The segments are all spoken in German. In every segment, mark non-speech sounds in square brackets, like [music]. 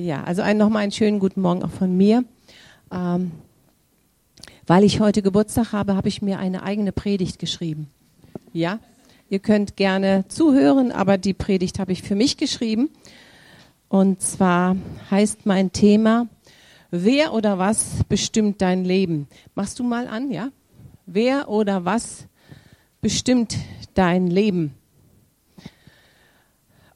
Ja, also ein, nochmal einen schönen guten Morgen auch von mir. Ähm, weil ich heute Geburtstag habe, habe ich mir eine eigene Predigt geschrieben. Ja, ihr könnt gerne zuhören, aber die Predigt habe ich für mich geschrieben. Und zwar heißt mein Thema, wer oder was bestimmt dein Leben? Machst du mal an, ja? Wer oder was bestimmt dein Leben?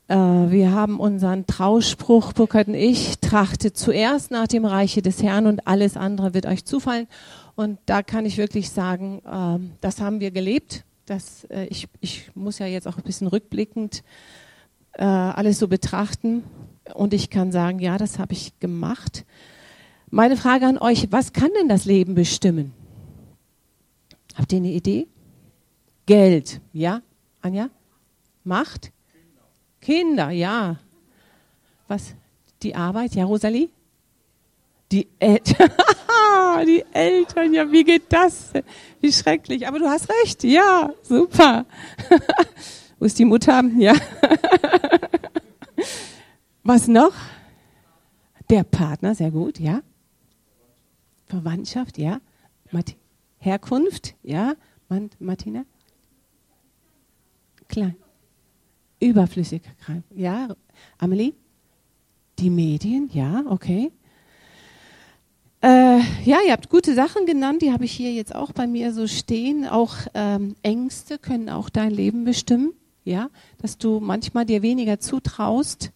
Äh, wir haben unseren Trauspruch, Burkhard und ich, trachtet zuerst nach dem Reiche des Herrn und alles andere wird euch zufallen. Und da kann ich wirklich sagen, äh, das haben wir gelebt. Das, äh, ich, ich muss ja jetzt auch ein bisschen rückblickend alles so betrachten. Und ich kann sagen, ja, das habe ich gemacht. Meine Frage an euch, was kann denn das Leben bestimmen? Habt ihr eine Idee? Geld, ja? Anja? Macht? Kinder, ja. Was? Die Arbeit, ja, Rosalie? Die Eltern. [laughs] die Eltern, ja, wie geht das? Wie schrecklich. Aber du hast recht, ja, super. [laughs] Wo ist die Mutter? Ja. [laughs] Was noch? Der Partner, sehr gut, ja. Verwandtschaft, ja. Herkunft, ja. Martina? Klein. Überflüssigkeit. Ja, Amelie? Die Medien, ja, okay. Äh, ja, ihr habt gute Sachen genannt, die habe ich hier jetzt auch bei mir so stehen. Auch ähm, Ängste können auch dein Leben bestimmen, ja, dass du manchmal dir weniger zutraust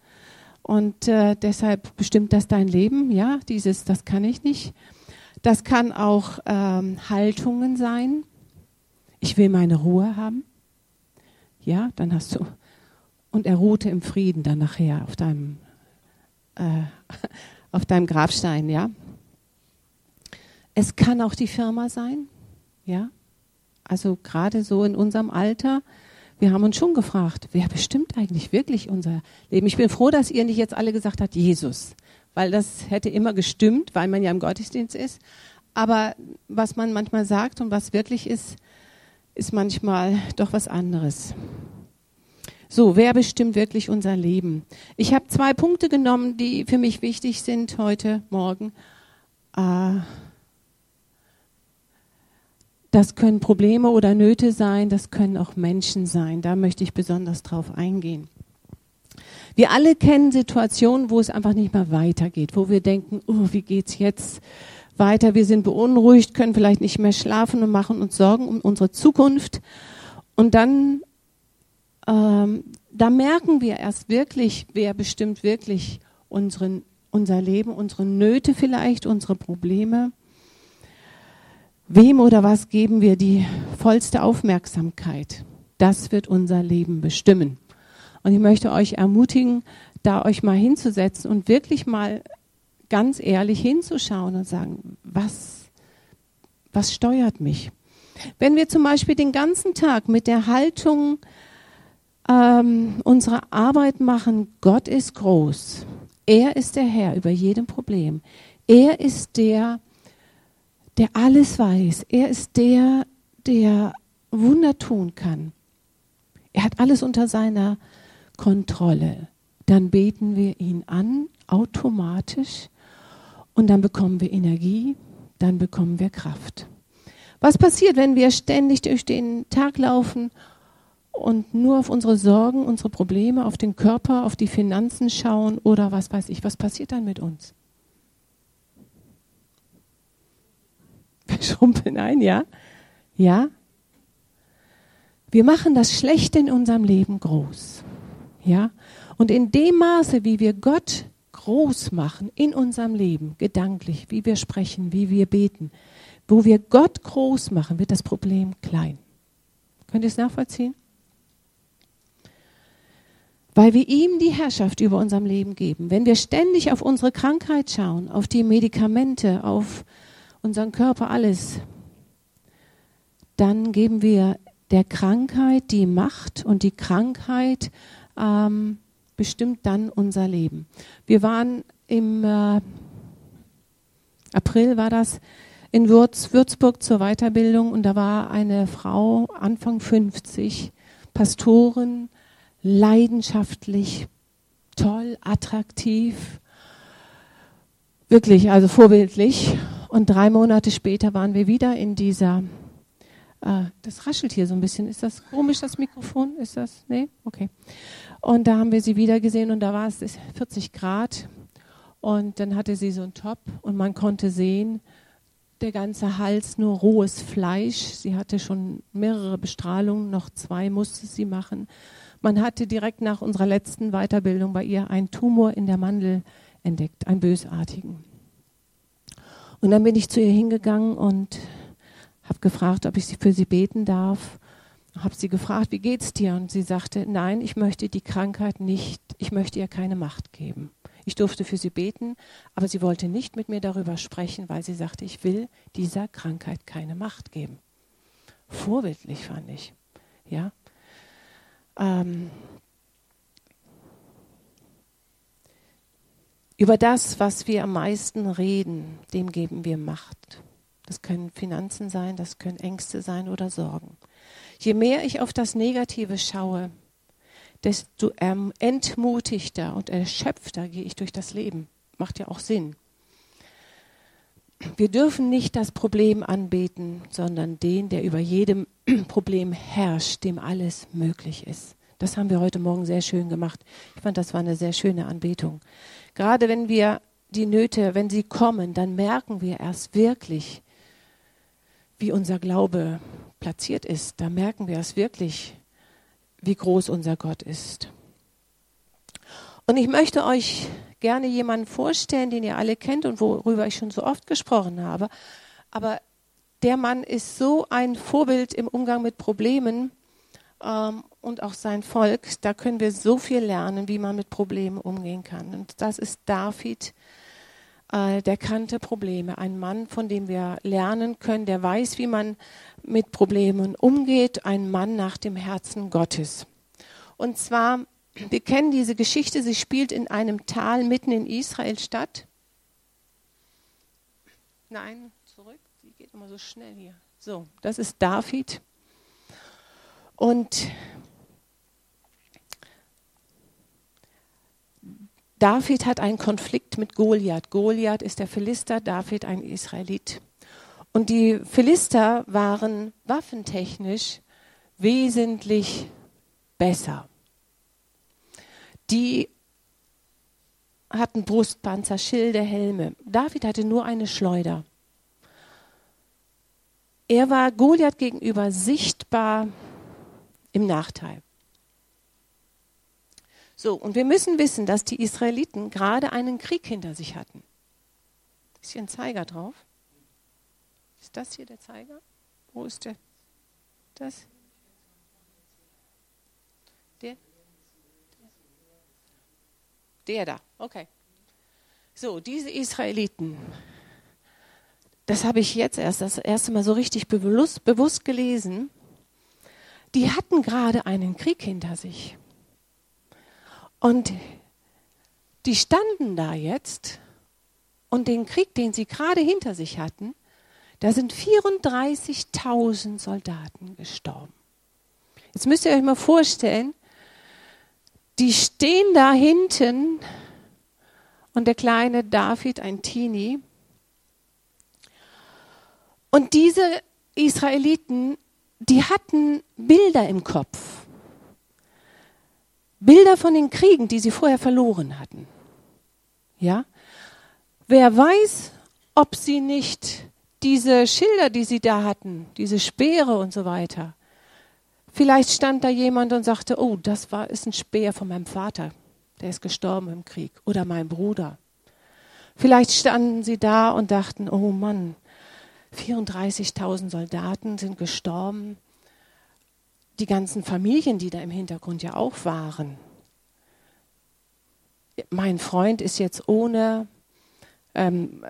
und äh, deshalb bestimmt das dein Leben, ja, dieses, das kann ich nicht. Das kann auch ähm, Haltungen sein. Ich will meine Ruhe haben. Ja, dann hast du und er ruhte im Frieden dann nachher auf deinem, äh, [laughs] auf deinem Grabstein, ja. Es kann auch die Firma sein, ja. Also gerade so in unserem Alter, wir haben uns schon gefragt, wer bestimmt eigentlich wirklich unser Leben? Ich bin froh, dass ihr nicht jetzt alle gesagt habt, Jesus, weil das hätte immer gestimmt, weil man ja im Gottesdienst ist. Aber was man manchmal sagt und was wirklich ist, ist manchmal doch was anderes. So, wer bestimmt wirklich unser Leben? Ich habe zwei Punkte genommen, die für mich wichtig sind heute Morgen. Äh, das können Probleme oder Nöte sein, das können auch Menschen sein. Da möchte ich besonders drauf eingehen. Wir alle kennen Situationen, wo es einfach nicht mehr weitergeht, wo wir denken, oh, wie geht's jetzt weiter? Wir sind beunruhigt, können vielleicht nicht mehr schlafen und machen uns Sorgen um unsere Zukunft. Und dann ähm, da merken wir erst wirklich, wer bestimmt wirklich unseren, unser Leben, unsere Nöte vielleicht, unsere Probleme. Wem oder was geben wir die vollste Aufmerksamkeit? Das wird unser Leben bestimmen. Und ich möchte euch ermutigen, da euch mal hinzusetzen und wirklich mal ganz ehrlich hinzuschauen und sagen, was, was steuert mich? Wenn wir zum Beispiel den ganzen Tag mit der Haltung ähm, unsere Arbeit machen. Gott ist groß. Er ist der Herr über jedem Problem. Er ist der, der alles weiß. Er ist der, der Wunder tun kann. Er hat alles unter seiner Kontrolle. Dann beten wir ihn an, automatisch, und dann bekommen wir Energie, dann bekommen wir Kraft. Was passiert, wenn wir ständig durch den Tag laufen und nur auf unsere Sorgen, unsere Probleme, auf den Körper, auf die Finanzen schauen oder was weiß ich, was passiert dann mit uns? [laughs] Wir schrumpeln ein, ja? Ja? Wir machen das Schlechte in unserem Leben groß. Ja? Und in dem Maße, wie wir Gott groß machen in unserem Leben, gedanklich, wie wir sprechen, wie wir beten, wo wir Gott groß machen, wird das Problem klein. Könnt ihr es nachvollziehen? Weil wir ihm die Herrschaft über unserem Leben geben. Wenn wir ständig auf unsere Krankheit schauen, auf die Medikamente, auf unseren Körper, alles, dann geben wir der Krankheit die Macht und die Krankheit ähm, bestimmt dann unser Leben. Wir waren im äh, April war das in Würz, Würzburg zur Weiterbildung und da war eine Frau Anfang 50, Pastorin, leidenschaftlich, toll, attraktiv. Wirklich, also vorbildlich. Und drei Monate später waren wir wieder in dieser, äh, das raschelt hier so ein bisschen. Ist das komisch, das Mikrofon? Ist das, nee? Okay. Und da haben wir sie wieder gesehen und da war es 40 Grad. Und dann hatte sie so einen Top und man konnte sehen, der ganze Hals nur rohes Fleisch. Sie hatte schon mehrere Bestrahlungen, noch zwei musste sie machen. Man hatte direkt nach unserer letzten Weiterbildung bei ihr einen Tumor in der Mandel entdeckt, einen bösartigen. Und dann bin ich zu ihr hingegangen und habe gefragt, ob ich für sie beten darf. Habe sie gefragt, wie geht's dir? Und sie sagte, nein, ich möchte die Krankheit nicht, ich möchte ihr keine Macht geben. Ich durfte für sie beten, aber sie wollte nicht mit mir darüber sprechen, weil sie sagte, ich will dieser Krankheit keine Macht geben. Vorbildlich fand ich. Ja. Ähm, über das, was wir am meisten reden, dem geben wir Macht. Das können Finanzen sein, das können Ängste sein oder Sorgen. Je mehr ich auf das Negative schaue, desto entmutigter und erschöpfter gehe ich durch das Leben. Macht ja auch Sinn. Wir dürfen nicht das Problem anbeten, sondern den, der über jedem [clears throat] Problem herrscht, dem alles möglich ist. Das haben wir heute Morgen sehr schön gemacht. Ich fand, das war eine sehr schöne Anbetung. Gerade wenn wir die Nöte, wenn sie kommen, dann merken wir erst wirklich, wie unser Glaube platziert ist. Da merken wir es wirklich, wie groß unser Gott ist. Und ich möchte euch gerne jemanden vorstellen, den ihr alle kennt und worüber ich schon so oft gesprochen habe. Aber der Mann ist so ein Vorbild im Umgang mit Problemen ähm, und auch sein Volk. Da können wir so viel lernen, wie man mit Problemen umgehen kann. Und das ist David, äh, der kannte Probleme. Ein Mann, von dem wir lernen können, der weiß, wie man mit Problemen umgeht, ein Mann nach dem Herzen Gottes. Und zwar, wir kennen diese Geschichte, sie spielt in einem Tal mitten in Israel statt. Nein, zurück, die geht immer so schnell hier. So, das ist David. Und David hat einen Konflikt mit Goliath. Goliath ist der Philister, David ein Israelit. Und die Philister waren waffentechnisch wesentlich besser. Die hatten Brustpanzer, Schilde, Helme. David hatte nur eine Schleuder. Er war Goliath gegenüber sichtbar im Nachteil. So, und wir müssen wissen, dass die Israeliten gerade einen Krieg hinter sich hatten. Ist hier ein Zeiger drauf? Ist das hier der Zeiger? Wo ist der? Das? Der da, okay. So, diese Israeliten, das habe ich jetzt erst das erste Mal so richtig bewusst, bewusst gelesen, die hatten gerade einen Krieg hinter sich. Und die standen da jetzt und den Krieg, den sie gerade hinter sich hatten, da sind 34.000 Soldaten gestorben. Jetzt müsst ihr euch mal vorstellen, die stehen da hinten und der kleine David, ein Teenie. Und diese Israeliten, die hatten Bilder im Kopf. Bilder von den Kriegen, die sie vorher verloren hatten. Ja? Wer weiß, ob sie nicht diese Schilder, die sie da hatten, diese Speere und so weiter. Vielleicht stand da jemand und sagte, oh, das war, ist ein Speer von meinem Vater, der ist gestorben im Krieg, oder mein Bruder. Vielleicht standen sie da und dachten, oh Mann, 34.000 Soldaten sind gestorben, die ganzen Familien, die da im Hintergrund ja auch waren. Mein Freund ist jetzt ohne ähm,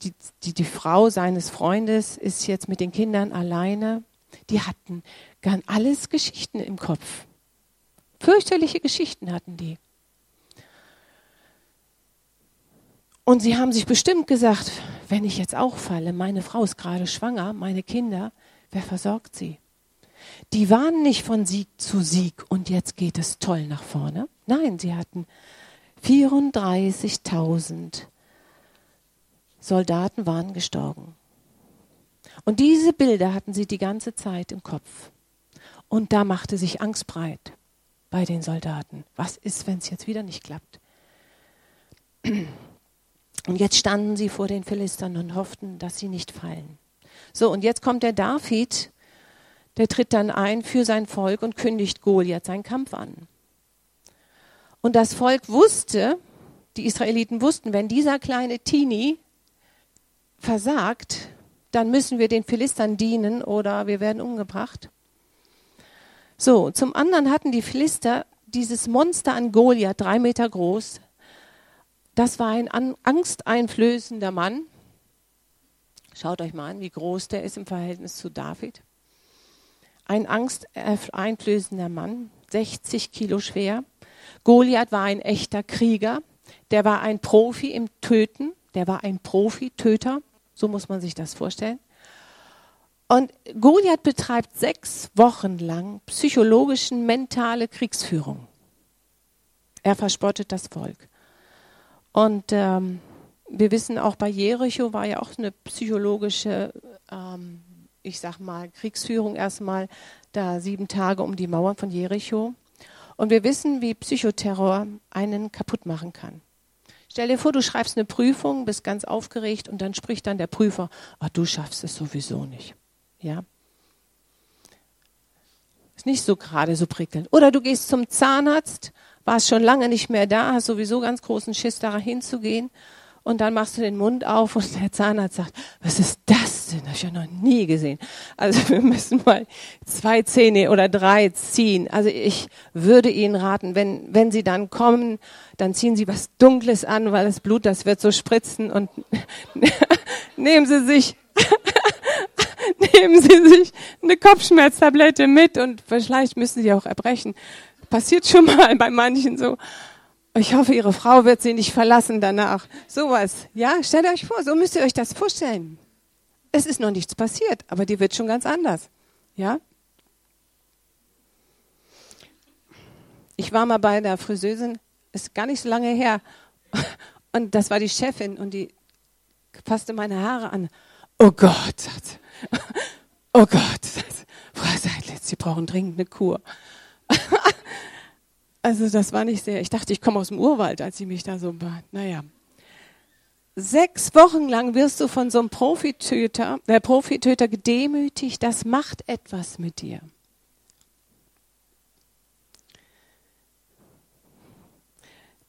die, die, die Frau seines Freundes ist jetzt mit den Kindern alleine. Die hatten ganz alles Geschichten im Kopf. Fürchterliche Geschichten hatten die. Und sie haben sich bestimmt gesagt, wenn ich jetzt auch falle, meine Frau ist gerade schwanger, meine Kinder, wer versorgt sie? Die waren nicht von Sieg zu Sieg und jetzt geht es toll nach vorne. Nein, sie hatten 34.000 Soldaten waren gestorben. Und diese Bilder hatten sie die ganze Zeit im Kopf. Und da machte sich Angst breit bei den Soldaten. Was ist, wenn es jetzt wieder nicht klappt? Und jetzt standen sie vor den Philistern und hofften, dass sie nicht fallen. So, und jetzt kommt der David, der tritt dann ein für sein Volk und kündigt Goliath seinen Kampf an. Und das Volk wusste, die Israeliten wussten, wenn dieser kleine Tini versagt, dann müssen wir den Philistern dienen oder wir werden umgebracht. So, zum anderen hatten die Philister dieses Monster an Goliath, drei Meter groß. Das war ein angsteinflößender Mann. Schaut euch mal an, wie groß der ist im Verhältnis zu David. Ein angsteinflößender Mann, 60 Kilo schwer. Goliath war ein echter Krieger. Der war ein Profi im Töten. Der war ein Profi-Töter. So muss man sich das vorstellen. Und Goliath betreibt sechs Wochen lang psychologischen, mentale Kriegsführung. Er verspottet das Volk. Und ähm, wir wissen auch bei Jericho war ja auch eine psychologische, ähm, ich sag mal, Kriegsführung erstmal da sieben Tage um die Mauern von Jericho. Und wir wissen, wie Psychoterror einen kaputt machen kann. Stell dir vor, du schreibst eine Prüfung, bist ganz aufgeregt und dann spricht dann der Prüfer, oh, du schaffst es sowieso nicht. Ja. Ist nicht so gerade so prickelnd. Oder du gehst zum Zahnarzt, warst schon lange nicht mehr da, hast sowieso ganz großen Schiss, da hinzugehen und dann machst du den Mund auf und der Zahnarzt sagt, was ist das denn? Das habe ich ja noch nie gesehen. Also wir müssen mal zwei Zähne oder drei ziehen. Also ich würde Ihnen raten, wenn, wenn Sie dann kommen, dann ziehen Sie was Dunkles an, weil das Blut, das wird so spritzen und [laughs] nehmen Sie sich [laughs] nehmen Sie sich eine Kopfschmerztablette mit und vielleicht müssen Sie auch erbrechen. Passiert schon mal bei manchen so. Ich hoffe, Ihre Frau wird Sie nicht verlassen danach. Sowas. Ja, stellt euch vor, so müsst ihr euch das vorstellen. Es ist noch nichts passiert, aber die wird schon ganz anders. Ja? Ich war mal bei der Friseusin, ist gar nicht so lange her. Und das war die Chefin und die fasste meine Haare an. Oh Gott, sagt sie. Oh Gott. Frau Seidlitz, Sie brauchen dringend eine Kur. [laughs] Also das war nicht sehr. Ich dachte, ich komme aus dem Urwald, als sie mich da so war. Naja. Sechs Wochen lang wirst du von so einem Profitöter, der Profitöter gedemütigt. Das macht etwas mit dir.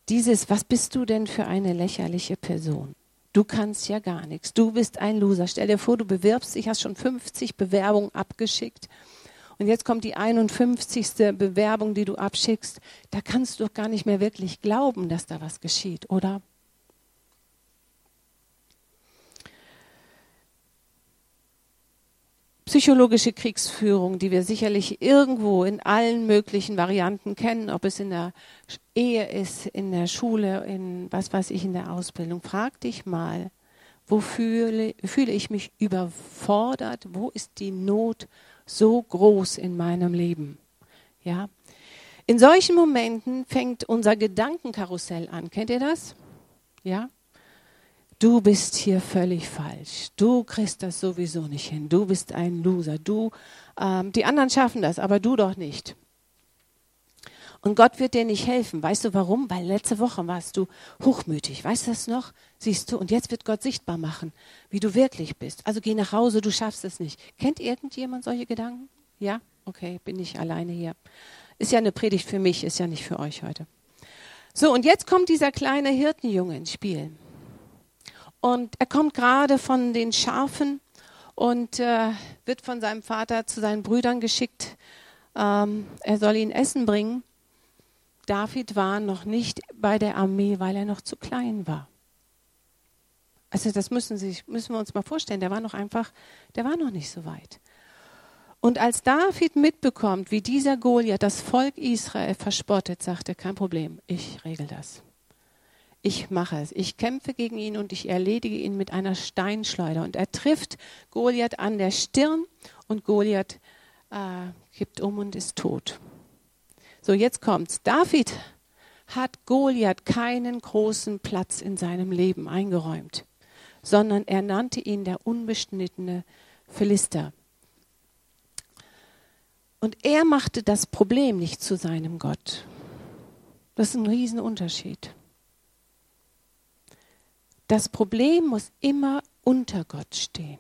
Dieses, was bist du denn für eine lächerliche Person? Du kannst ja gar nichts. Du bist ein Loser. Stell dir vor, du bewirbst dich, hast schon 50 Bewerbungen abgeschickt und jetzt kommt die 51. Bewerbung, die du abschickst. Da kannst du doch gar nicht mehr wirklich glauben, dass da was geschieht, oder? Psychologische Kriegsführung, die wir sicherlich irgendwo in allen möglichen Varianten kennen, ob es in der Ehe ist, in der Schule, in was weiß ich, in der Ausbildung. Frag dich mal, wo fühle, fühle ich mich überfordert? Wo ist die Not? so groß in meinem Leben. Ja? In solchen Momenten fängt unser Gedankenkarussell an. Kennt ihr das? Ja? Du bist hier völlig falsch. Du kriegst das sowieso nicht hin. Du bist ein Loser. Du, ähm, die anderen schaffen das, aber du doch nicht. Und Gott wird dir nicht helfen. Weißt du warum? Weil letzte Woche warst du hochmütig. Weißt du das noch? Siehst du? Und jetzt wird Gott sichtbar machen, wie du wirklich bist. Also geh nach Hause, du schaffst es nicht. Kennt irgendjemand solche Gedanken? Ja? Okay, bin ich alleine hier. Ist ja eine Predigt für mich, ist ja nicht für euch heute. So, und jetzt kommt dieser kleine Hirtenjunge ins Spiel. Und er kommt gerade von den Schafen und äh, wird von seinem Vater zu seinen Brüdern geschickt. Ähm, er soll ihnen Essen bringen. David war noch nicht bei der Armee, weil er noch zu klein war. Also das müssen, Sie, müssen wir uns mal vorstellen. Der war noch einfach, der war noch nicht so weit. Und als David mitbekommt, wie dieser Goliath das Volk Israel verspottet, sagt er, kein Problem, ich regel das. Ich mache es. Ich kämpfe gegen ihn und ich erledige ihn mit einer Steinschleuder. Und er trifft Goliath an der Stirn und Goliath äh, kippt um und ist tot. So, jetzt kommt's. David hat Goliath keinen großen Platz in seinem Leben eingeräumt, sondern er nannte ihn der unbeschnittene Philister. Und er machte das Problem nicht zu seinem Gott. Das ist ein Riesenunterschied. Das Problem muss immer unter Gott stehen.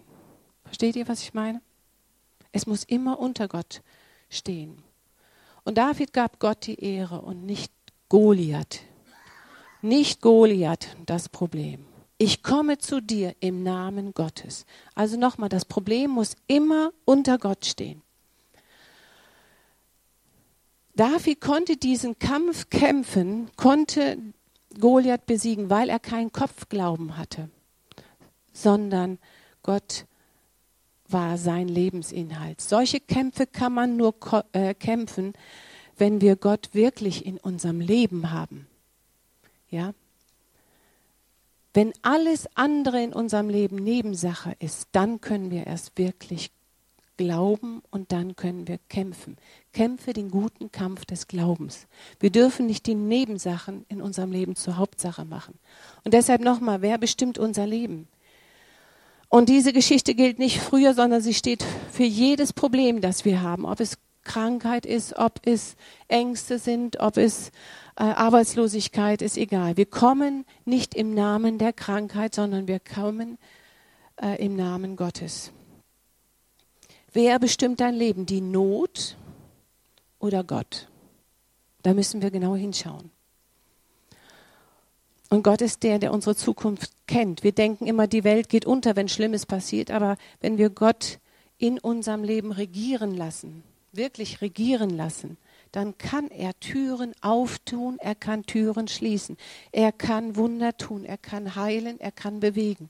Versteht ihr, was ich meine? Es muss immer unter Gott stehen. Und David gab Gott die Ehre und nicht Goliath. Nicht Goliath das Problem. Ich komme zu dir im Namen Gottes. Also nochmal, das Problem muss immer unter Gott stehen. David konnte diesen Kampf kämpfen, konnte Goliath besiegen, weil er keinen Kopfglauben hatte, sondern Gott war sein Lebensinhalt. Solche Kämpfe kann man nur äh, kämpfen, wenn wir Gott wirklich in unserem Leben haben. Ja? Wenn alles andere in unserem Leben Nebensache ist, dann können wir erst wirklich glauben und dann können wir kämpfen. Kämpfe den guten Kampf des Glaubens. Wir dürfen nicht die Nebensachen in unserem Leben zur Hauptsache machen. Und deshalb nochmal, wer bestimmt unser Leben? Und diese Geschichte gilt nicht früher, sondern sie steht für jedes Problem, das wir haben. Ob es Krankheit ist, ob es Ängste sind, ob es äh, Arbeitslosigkeit ist, egal. Wir kommen nicht im Namen der Krankheit, sondern wir kommen äh, im Namen Gottes. Wer bestimmt dein Leben? Die Not oder Gott? Da müssen wir genau hinschauen. Und Gott ist der, der unsere Zukunft kennt. Wir denken immer, die Welt geht unter, wenn Schlimmes passiert. Aber wenn wir Gott in unserem Leben regieren lassen, wirklich regieren lassen, dann kann er Türen auftun, er kann Türen schließen, er kann Wunder tun, er kann heilen, er kann bewegen.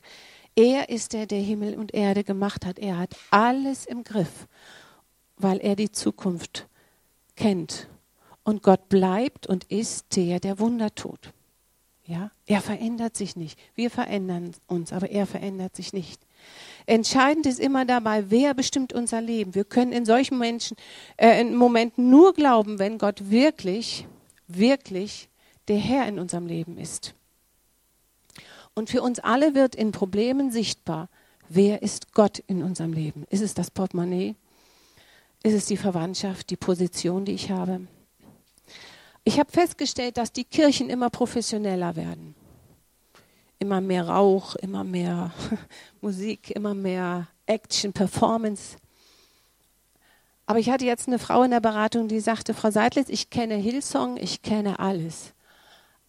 Er ist der, der Himmel und Erde gemacht hat. Er hat alles im Griff, weil er die Zukunft kennt. Und Gott bleibt und ist der, der Wunder tut. Ja, er verändert sich nicht. Wir verändern uns, aber er verändert sich nicht. Entscheidend ist immer dabei, wer bestimmt unser Leben. Wir können in solchen Menschen, äh, in Momenten nur glauben, wenn Gott wirklich, wirklich der Herr in unserem Leben ist. Und für uns alle wird in Problemen sichtbar, wer ist Gott in unserem Leben? Ist es das Portemonnaie? Ist es die Verwandtschaft, die Position, die ich habe? Ich habe festgestellt, dass die Kirchen immer professioneller werden. Immer mehr Rauch, immer mehr [laughs] Musik, immer mehr Action, Performance. Aber ich hatte jetzt eine Frau in der Beratung, die sagte, Frau Seidlitz, ich kenne Hillsong, ich kenne alles.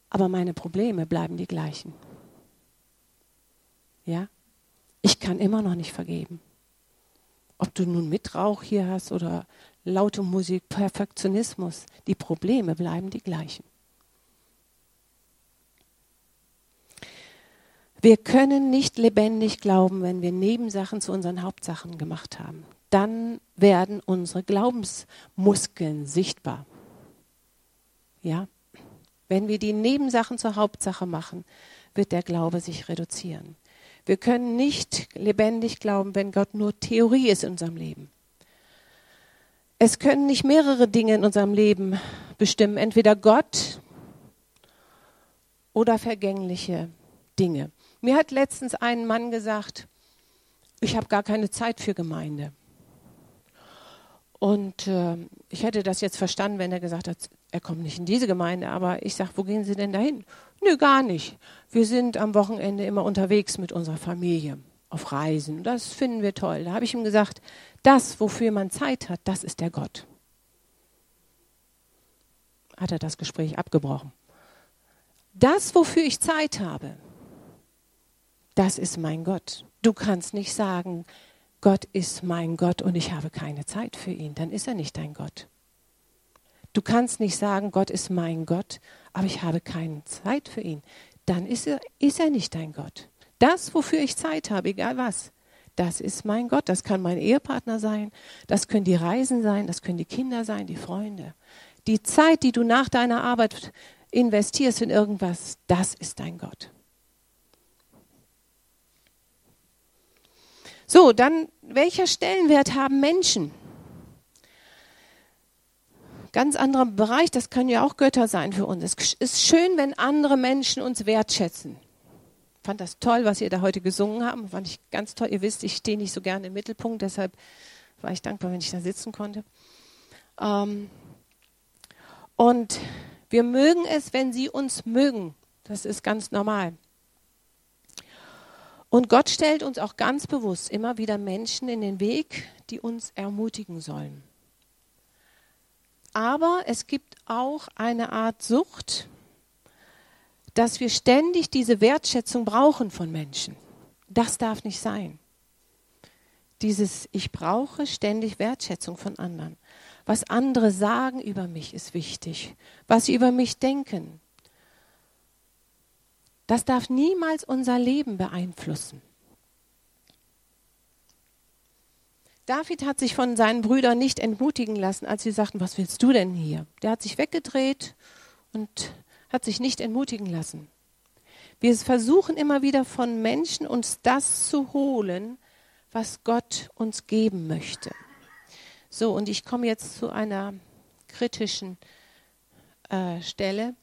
Aber meine Probleme bleiben die gleichen. Ja? Ich kann immer noch nicht vergeben. Ob du nun Mitrauch hier hast oder laute Musik, Perfektionismus. Die Probleme bleiben die gleichen. Wir können nicht lebendig glauben, wenn wir Nebensachen zu unseren Hauptsachen gemacht haben. Dann werden unsere Glaubensmuskeln sichtbar. Ja? Wenn wir die Nebensachen zur Hauptsache machen, wird der Glaube sich reduzieren. Wir können nicht lebendig glauben, wenn Gott nur Theorie ist in unserem Leben. Es können nicht mehrere Dinge in unserem Leben bestimmen, entweder Gott oder vergängliche Dinge. Mir hat letztens ein Mann gesagt, ich habe gar keine Zeit für Gemeinde. Und äh, ich hätte das jetzt verstanden, wenn er gesagt hat, er kommt nicht in diese Gemeinde, aber ich sage, wo gehen Sie denn dahin? Nö, gar nicht. Wir sind am Wochenende immer unterwegs mit unserer Familie auf Reisen. Das finden wir toll. Da habe ich ihm gesagt, das, wofür man Zeit hat, das ist der Gott. Hat er das Gespräch abgebrochen. Das, wofür ich Zeit habe, das ist mein Gott. Du kannst nicht sagen, Gott ist mein Gott und ich habe keine Zeit für ihn. Dann ist er nicht dein Gott. Du kannst nicht sagen, Gott ist mein Gott, aber ich habe keine Zeit für ihn. Dann ist er, ist er nicht dein Gott. Das, wofür ich Zeit habe, egal was, das ist mein Gott. Das kann mein Ehepartner sein, das können die Reisen sein, das können die Kinder sein, die Freunde. Die Zeit, die du nach deiner Arbeit investierst in irgendwas, das ist dein Gott. So, dann, welcher Stellenwert haben Menschen? Ganz anderer Bereich, das können ja auch Götter sein für uns. Es ist schön, wenn andere Menschen uns wertschätzen. fand das toll, was ihr da heute gesungen habt. Fand ich ganz toll. Ihr wisst, ich stehe nicht so gerne im Mittelpunkt, deshalb war ich dankbar, wenn ich da sitzen konnte. Ähm, und wir mögen es, wenn sie uns mögen. Das ist ganz normal. Und Gott stellt uns auch ganz bewusst immer wieder Menschen in den Weg, die uns ermutigen sollen. Aber es gibt auch eine Art Sucht, dass wir ständig diese Wertschätzung brauchen von Menschen. Das darf nicht sein. Dieses Ich brauche ständig Wertschätzung von anderen. Was andere sagen über mich ist wichtig. Was sie über mich denken. Das darf niemals unser Leben beeinflussen. David hat sich von seinen Brüdern nicht entmutigen lassen, als sie sagten, was willst du denn hier? Der hat sich weggedreht und hat sich nicht entmutigen lassen. Wir versuchen immer wieder von Menschen uns das zu holen, was Gott uns geben möchte. So, und ich komme jetzt zu einer kritischen äh, Stelle.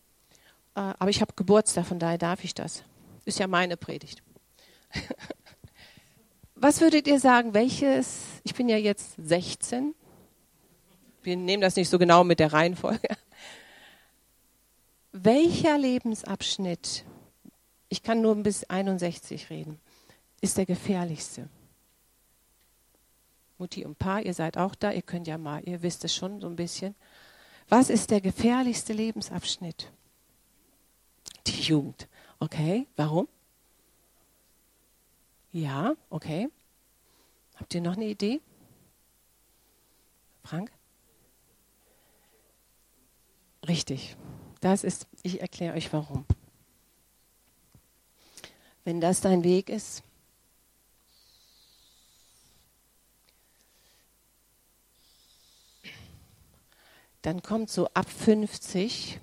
Äh, aber ich habe Geburtstag, von daher darf ich das. Ist ja meine Predigt. [laughs] Was würdet ihr sagen, welches, ich bin ja jetzt 16, wir nehmen das nicht so genau mit der Reihenfolge, welcher Lebensabschnitt, ich kann nur bis 61 reden, ist der gefährlichste? Mutti und Pa, ihr seid auch da, ihr könnt ja mal, ihr wisst es schon so ein bisschen. Was ist der gefährlichste Lebensabschnitt? Die Jugend. Okay, warum? Ja, okay. Habt ihr noch eine Idee? Frank? Richtig. Das ist, ich erkläre euch warum. Wenn das dein Weg ist, dann kommt so ab 50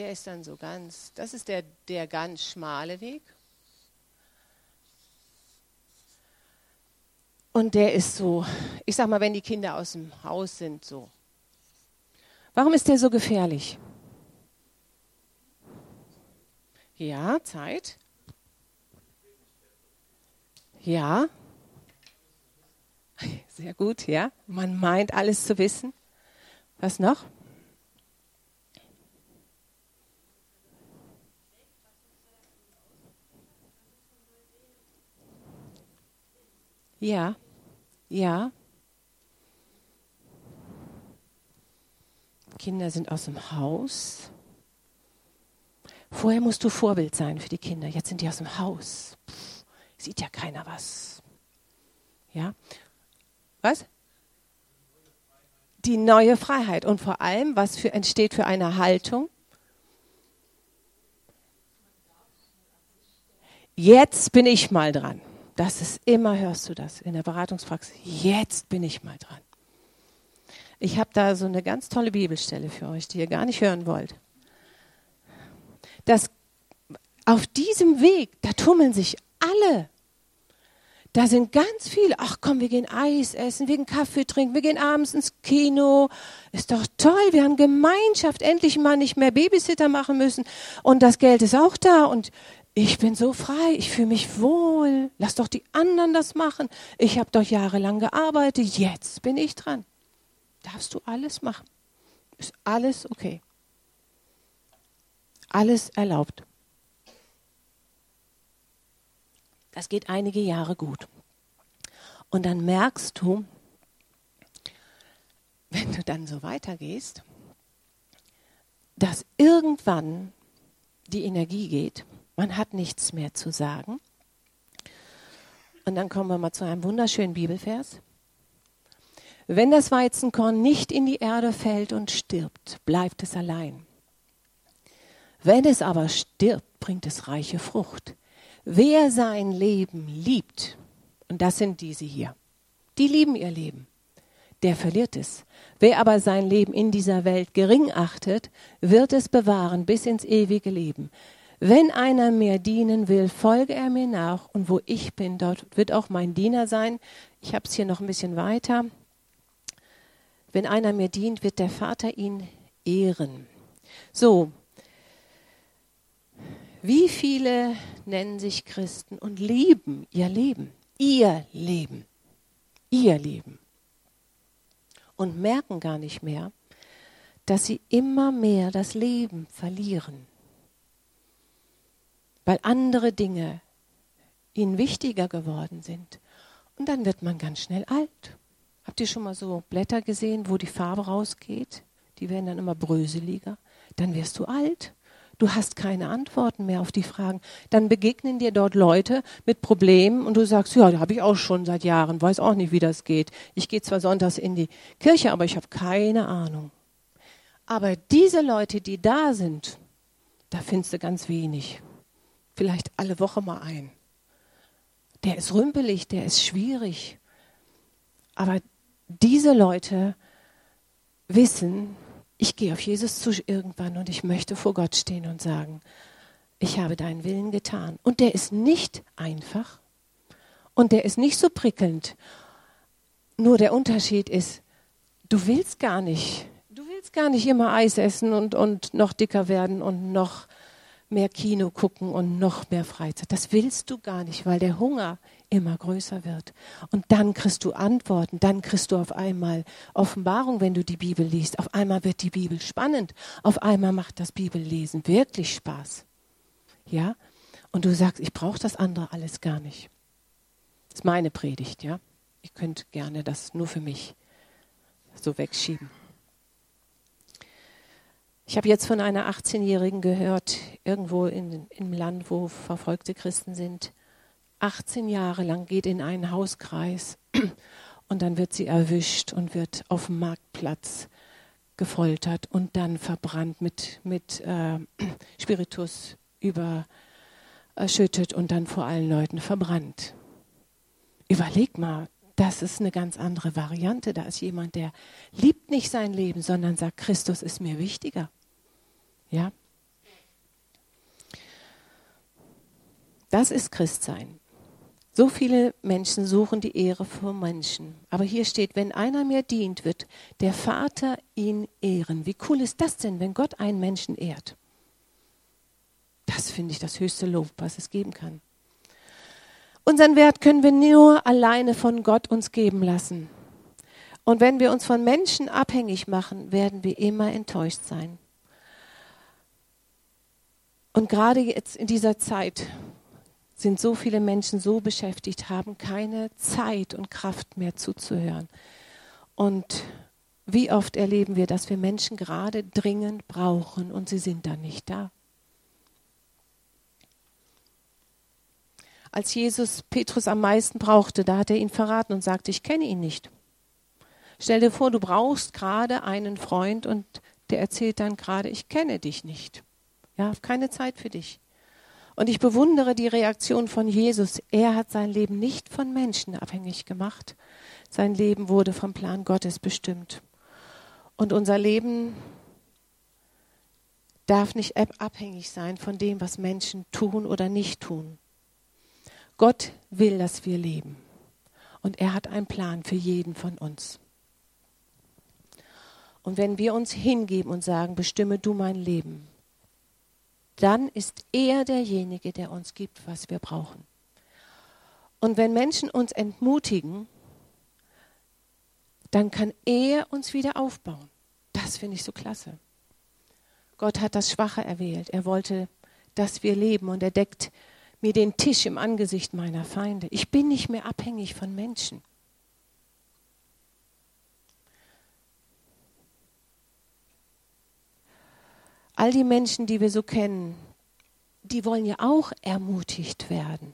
der ist dann so ganz, das ist der, der ganz schmale Weg. Und der ist so, ich sag mal, wenn die Kinder aus dem Haus sind, so. Warum ist der so gefährlich? Ja, Zeit. Ja. Sehr gut, ja. Man meint alles zu wissen. Was noch? Ja, ja. Kinder sind aus dem Haus. Vorher musst du Vorbild sein für die Kinder. Jetzt sind die aus dem Haus. Pff, sieht ja keiner was. Ja? Was? Die neue Freiheit. Und vor allem, was für, entsteht für eine Haltung? Jetzt bin ich mal dran. Das ist immer, hörst du das in der Beratungspraxis. Jetzt bin ich mal dran. Ich habe da so eine ganz tolle Bibelstelle für euch, die ihr gar nicht hören wollt. Das, auf diesem Weg, da tummeln sich alle. Da sind ganz viele. Ach komm, wir gehen Eis essen, wir gehen Kaffee trinken, wir gehen abends ins Kino. Ist doch toll, wir haben Gemeinschaft, endlich mal nicht mehr Babysitter machen müssen. Und das Geld ist auch da. Und ich bin so frei, ich fühle mich wohl, lass doch die anderen das machen. Ich habe doch jahrelang gearbeitet, jetzt bin ich dran. Darfst du alles machen. Ist alles okay. Alles erlaubt. Das geht einige Jahre gut. Und dann merkst du, wenn du dann so weitergehst, dass irgendwann die Energie geht man hat nichts mehr zu sagen. Und dann kommen wir mal zu einem wunderschönen Bibelvers. Wenn das Weizenkorn nicht in die Erde fällt und stirbt, bleibt es allein. Wenn es aber stirbt, bringt es reiche Frucht. Wer sein Leben liebt, und das sind diese hier, die lieben ihr Leben, der verliert es. Wer aber sein Leben in dieser Welt gering achtet, wird es bewahren bis ins ewige Leben. Wenn einer mir dienen will, folge er mir nach und wo ich bin, dort wird auch mein Diener sein. Ich habe es hier noch ein bisschen weiter. Wenn einer mir dient, wird der Vater ihn ehren. So, wie viele nennen sich Christen und lieben ihr Leben, ihr Leben, ihr Leben und merken gar nicht mehr, dass sie immer mehr das Leben verlieren, weil andere Dinge ihnen wichtiger geworden sind. Und dann wird man ganz schnell alt. Habt ihr schon mal so Blätter gesehen, wo die Farbe rausgeht? Die werden dann immer bröseliger. Dann wirst du alt. Du hast keine Antworten mehr auf die Fragen. Dann begegnen dir dort Leute mit Problemen und du sagst, ja, da habe ich auch schon seit Jahren, weiß auch nicht, wie das geht. Ich gehe zwar sonntags in die Kirche, aber ich habe keine Ahnung. Aber diese Leute, die da sind, da findest du ganz wenig. Vielleicht alle Woche mal ein. Der ist rümpelig, der ist schwierig. Aber diese Leute wissen, ich gehe auf Jesus zu irgendwann und ich möchte vor Gott stehen und sagen, ich habe deinen Willen getan. Und der ist nicht einfach und der ist nicht so prickelnd. Nur der Unterschied ist, du willst gar nicht, du willst gar nicht immer Eis essen und, und noch dicker werden und noch mehr Kino gucken und noch mehr Freizeit. Das willst du gar nicht, weil der Hunger immer größer wird. Und dann kriegst du Antworten, dann kriegst du auf einmal Offenbarung, wenn du die Bibel liest. Auf einmal wird die Bibel spannend. Auf einmal macht das Bibellesen wirklich Spaß. Ja? Und du sagst, ich brauche das andere alles gar nicht. Das ist meine Predigt, ja? Ihr könnt gerne das nur für mich so wegschieben. Ich habe jetzt von einer 18-Jährigen gehört, irgendwo in, im Land, wo verfolgte Christen sind. 18 Jahre lang geht in einen Hauskreis [clears throat] und dann wird sie erwischt und wird auf dem Marktplatz gefoltert und dann verbrannt mit, mit äh, [clears throat] Spiritus überschüttet und dann vor allen Leuten verbrannt. Überleg mal, das ist eine ganz andere Variante. Da ist jemand, der liebt nicht sein Leben, sondern sagt, Christus ist mir wichtiger. Ja? Das ist Christsein. So viele Menschen suchen die Ehre vor Menschen. Aber hier steht, wenn einer mir dient, wird der Vater ihn ehren. Wie cool ist das denn, wenn Gott einen Menschen ehrt? Das finde ich das höchste Lob, was es geben kann. Unseren Wert können wir nur alleine von Gott uns geben lassen. Und wenn wir uns von Menschen abhängig machen, werden wir immer enttäuscht sein. Und gerade jetzt in dieser Zeit sind so viele Menschen so beschäftigt, haben keine Zeit und Kraft mehr zuzuhören. Und wie oft erleben wir, dass wir Menschen gerade dringend brauchen und sie sind dann nicht da. Als Jesus Petrus am meisten brauchte, da hat er ihn verraten und sagte, ich kenne ihn nicht. Stell dir vor, du brauchst gerade einen Freund und der erzählt dann gerade, ich kenne dich nicht. Ja, keine Zeit für dich. Und ich bewundere die Reaktion von Jesus. Er hat sein Leben nicht von Menschen abhängig gemacht. Sein Leben wurde vom Plan Gottes bestimmt. Und unser Leben darf nicht abhängig sein von dem, was Menschen tun oder nicht tun. Gott will, dass wir leben. Und er hat einen Plan für jeden von uns. Und wenn wir uns hingeben und sagen, bestimme du mein Leben, dann ist er derjenige, der uns gibt, was wir brauchen. Und wenn Menschen uns entmutigen, dann kann er uns wieder aufbauen. Das finde ich so klasse. Gott hat das Schwache erwählt. Er wollte, dass wir leben und er deckt mir den Tisch im Angesicht meiner Feinde. Ich bin nicht mehr abhängig von Menschen. All die Menschen, die wir so kennen, die wollen ja auch ermutigt werden.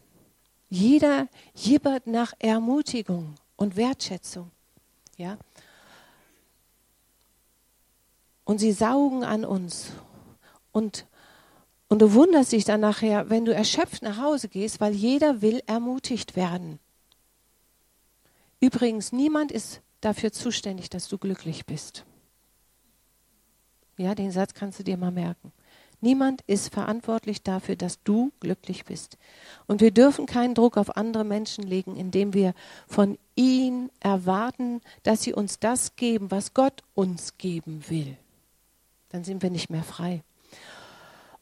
Jeder jibbert nach Ermutigung und Wertschätzung. Ja? Und sie saugen an uns. Und, und du wunderst dich dann nachher, wenn du erschöpft nach Hause gehst, weil jeder will ermutigt werden. Übrigens, niemand ist dafür zuständig, dass du glücklich bist. Ja, den Satz kannst du dir mal merken. Niemand ist verantwortlich dafür, dass du glücklich bist. Und wir dürfen keinen Druck auf andere Menschen legen, indem wir von ihnen erwarten, dass sie uns das geben, was Gott uns geben will. Dann sind wir nicht mehr frei.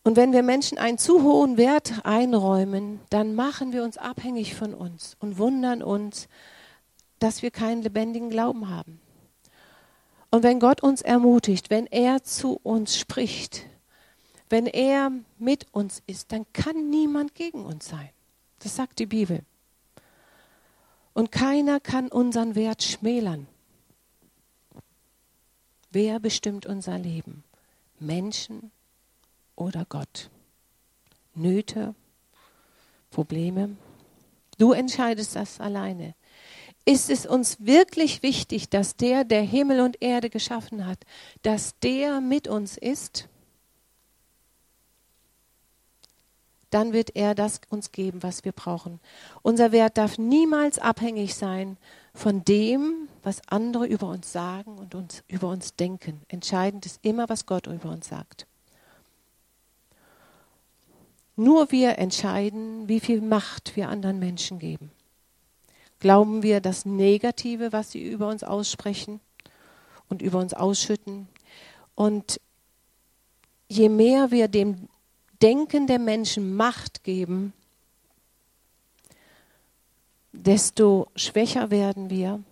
Und wenn wir Menschen einen zu hohen Wert einräumen, dann machen wir uns abhängig von uns und wundern uns, dass wir keinen lebendigen Glauben haben. Und wenn Gott uns ermutigt, wenn er zu uns spricht, wenn er mit uns ist, dann kann niemand gegen uns sein. Das sagt die Bibel. Und keiner kann unseren Wert schmälern. Wer bestimmt unser Leben? Menschen oder Gott? Nöte, Probleme? Du entscheidest das alleine. Ist es uns wirklich wichtig, dass der, der Himmel und Erde geschaffen hat, dass der mit uns ist? Dann wird er das uns geben, was wir brauchen. Unser Wert darf niemals abhängig sein von dem, was andere über uns sagen und uns, über uns denken. Entscheidend ist immer, was Gott über uns sagt. Nur wir entscheiden, wie viel Macht wir anderen Menschen geben. Glauben wir das Negative, was sie über uns aussprechen und über uns ausschütten? Und je mehr wir dem Denken der Menschen Macht geben, desto schwächer werden wir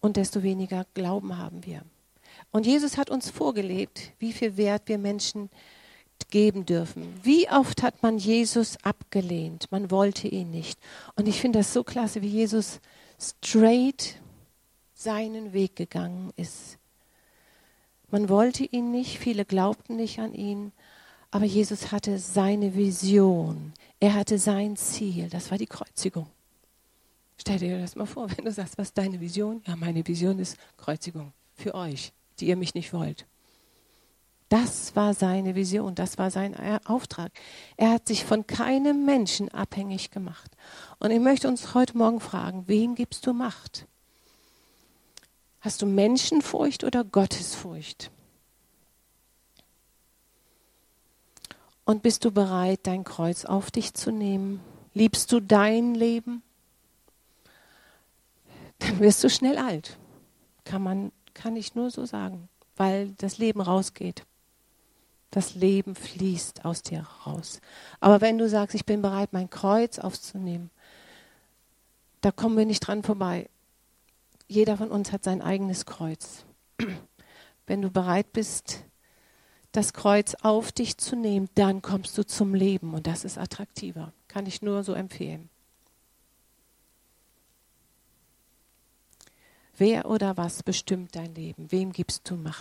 und desto weniger Glauben haben wir. Und Jesus hat uns vorgelebt, wie viel Wert wir Menschen geben dürfen. Wie oft hat man Jesus abgelehnt? Man wollte ihn nicht. Und ich finde das so klasse, wie Jesus straight seinen Weg gegangen ist. Man wollte ihn nicht, viele glaubten nicht an ihn, aber Jesus hatte seine Vision. Er hatte sein Ziel, das war die Kreuzigung. Stell dir das mal vor, wenn du sagst, was ist deine Vision? Ja, meine Vision ist Kreuzigung für euch, die ihr mich nicht wollt. Das war seine Vision, das war sein Auftrag. Er hat sich von keinem Menschen abhängig gemacht. Und ich möchte uns heute Morgen fragen, wem gibst du Macht? Hast du Menschenfurcht oder Gottesfurcht? Und bist du bereit, dein Kreuz auf dich zu nehmen? Liebst du dein Leben? Dann wirst du schnell alt. Kann man, kann ich nur so sagen, weil das Leben rausgeht. Das Leben fließt aus dir raus. Aber wenn du sagst, ich bin bereit, mein Kreuz aufzunehmen, da kommen wir nicht dran vorbei. Jeder von uns hat sein eigenes Kreuz. Wenn du bereit bist, das Kreuz auf dich zu nehmen, dann kommst du zum Leben und das ist attraktiver. Kann ich nur so empfehlen. Wer oder was bestimmt dein Leben? Wem gibst du Macht?